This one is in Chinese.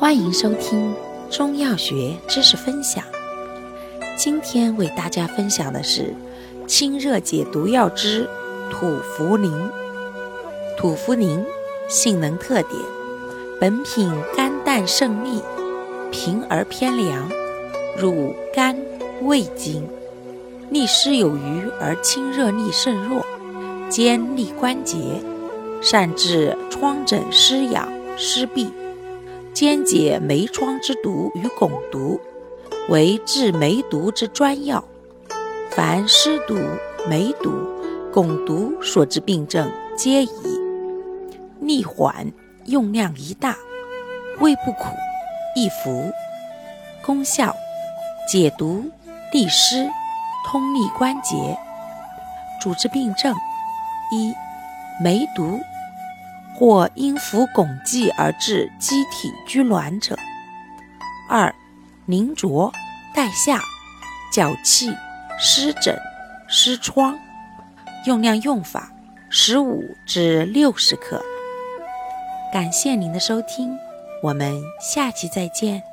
欢迎收听中药学知识分享。今天为大家分享的是清热解毒药之土茯苓。土茯苓性能特点：本品甘淡胜利，平而偏凉，入肝胃经，利湿有余而清热利肾弱，兼利关节，善治疮疹湿痒湿痹。兼解梅疮之毒与汞毒，为治梅毒之专药。凡湿毒、梅毒、汞毒所致病症，皆宜。利缓，用量宜大，味不苦，易服。功效：解毒、利湿、通利关节。主治病症：一、梅毒。或因服汞剂而致机体拘挛者；二、凝浊、带下、脚气、湿疹、湿疮。用量用法：十五至六十克。感谢您的收听，我们下期再见。